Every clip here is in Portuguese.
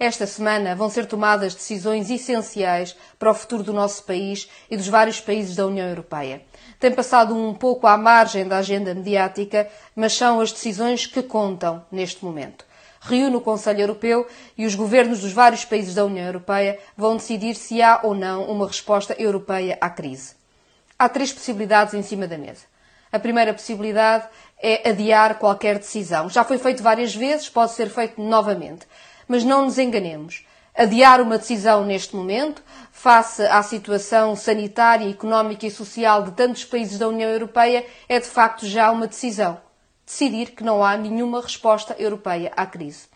Esta semana vão ser tomadas decisões essenciais para o futuro do nosso país e dos vários países da União Europeia. Tem passado um pouco à margem da agenda mediática, mas são as decisões que contam neste momento. Reúne o Conselho Europeu e os governos dos vários países da União Europeia vão decidir se há ou não uma resposta europeia à crise. Há três possibilidades em cima da mesa. A primeira possibilidade é adiar qualquer decisão. Já foi feito várias vezes, pode ser feito novamente. Mas não nos enganemos. Adiar uma decisão neste momento, face à situação sanitária, económica e social de tantos países da União Europeia, é de facto já uma decisão. Decidir que não há nenhuma resposta europeia à crise.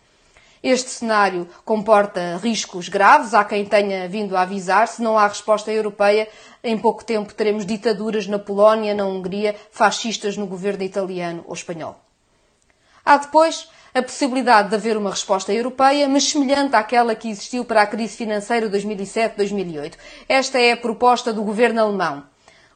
Este cenário comporta riscos graves. Há quem tenha vindo a avisar. Se não há resposta europeia, em pouco tempo teremos ditaduras na Polónia, na Hungria, fascistas no governo italiano ou espanhol. Há depois a possibilidade de haver uma resposta europeia, mas semelhante àquela que existiu para a crise financeira de 2007-2008. Esta é a proposta do governo alemão.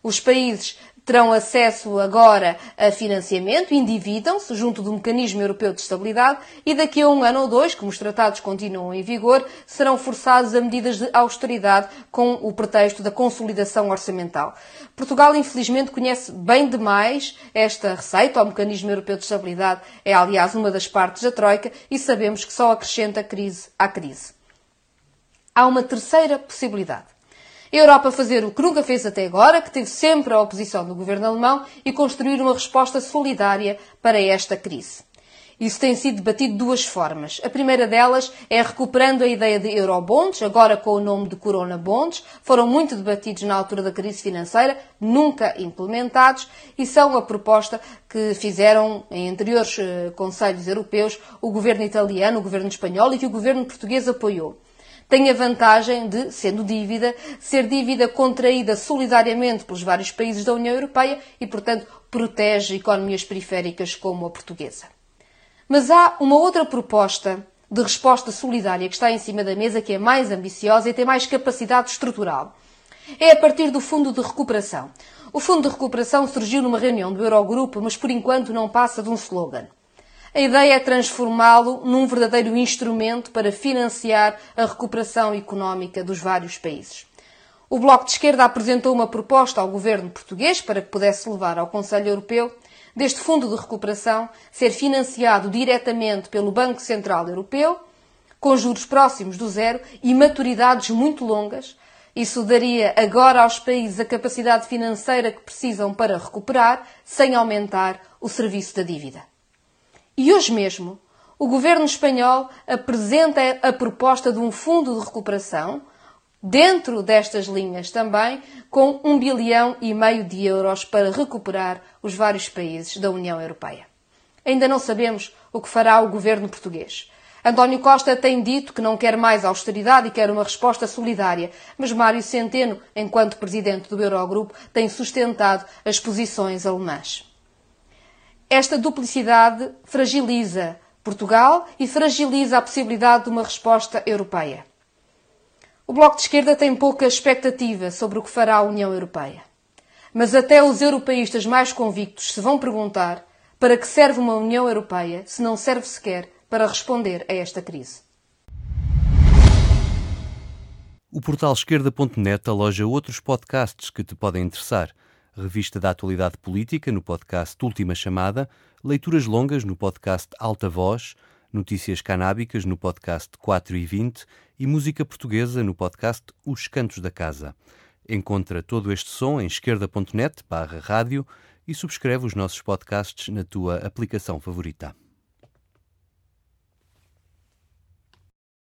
Os países terão acesso agora a financiamento, endividam-se junto do Mecanismo Europeu de Estabilidade e daqui a um ano ou dois, como os tratados continuam em vigor, serão forçados a medidas de austeridade com o pretexto da consolidação orçamental. Portugal, infelizmente, conhece bem demais esta receita. O Mecanismo Europeu de Estabilidade é, aliás, uma das partes da Troika e sabemos que só acrescenta crise à crise. Há uma terceira possibilidade a Europa fazer o que nunca fez até agora, que teve sempre a oposição do governo alemão, e construir uma resposta solidária para esta crise. Isso tem sido debatido de duas formas. A primeira delas é recuperando a ideia de eurobonds, agora com o nome de Corona Bonds. Foram muito debatidos na altura da crise financeira, nunca implementados, e são a proposta que fizeram em anteriores uh, conselhos europeus o governo italiano, o governo espanhol e que o governo português apoiou tem a vantagem de, sendo dívida, ser dívida contraída solidariamente pelos vários países da União Europeia e, portanto, protege economias periféricas como a portuguesa. Mas há uma outra proposta de resposta solidária que está em cima da mesa que é mais ambiciosa e tem mais capacidade estrutural. É a partir do Fundo de Recuperação. O Fundo de Recuperação surgiu numa reunião do Eurogrupo, mas por enquanto não passa de um slogan. A ideia é transformá-lo num verdadeiro instrumento para financiar a recuperação económica dos vários países. O Bloco de Esquerda apresentou uma proposta ao governo português para que pudesse levar ao Conselho Europeu deste fundo de recuperação ser financiado diretamente pelo Banco Central Europeu, com juros próximos do zero e maturidades muito longas. Isso daria agora aos países a capacidade financeira que precisam para recuperar, sem aumentar o serviço da dívida. E hoje mesmo, o governo espanhol apresenta a proposta de um fundo de recuperação, dentro destas linhas também, com um bilhão e meio de euros para recuperar os vários países da União Europeia. Ainda não sabemos o que fará o governo português. António Costa tem dito que não quer mais austeridade e quer uma resposta solidária, mas Mário Centeno, enquanto presidente do Eurogrupo, tem sustentado as posições alemãs. Esta duplicidade fragiliza Portugal e fragiliza a possibilidade de uma resposta europeia. O Bloco de Esquerda tem pouca expectativa sobre o que fará a União Europeia. Mas até os europeístas mais convictos se vão perguntar para que serve uma União Europeia se não serve sequer para responder a esta crise. O portal esquerda.net aloja outros podcasts que te podem interessar revista da atualidade política no podcast Última Chamada, leituras longas no podcast Alta Voz, notícias canábicas no podcast 4 e 20 e música portuguesa no podcast Os Cantos da Casa. Encontra todo este som em esquerda.net barra rádio e subscreve os nossos podcasts na tua aplicação favorita.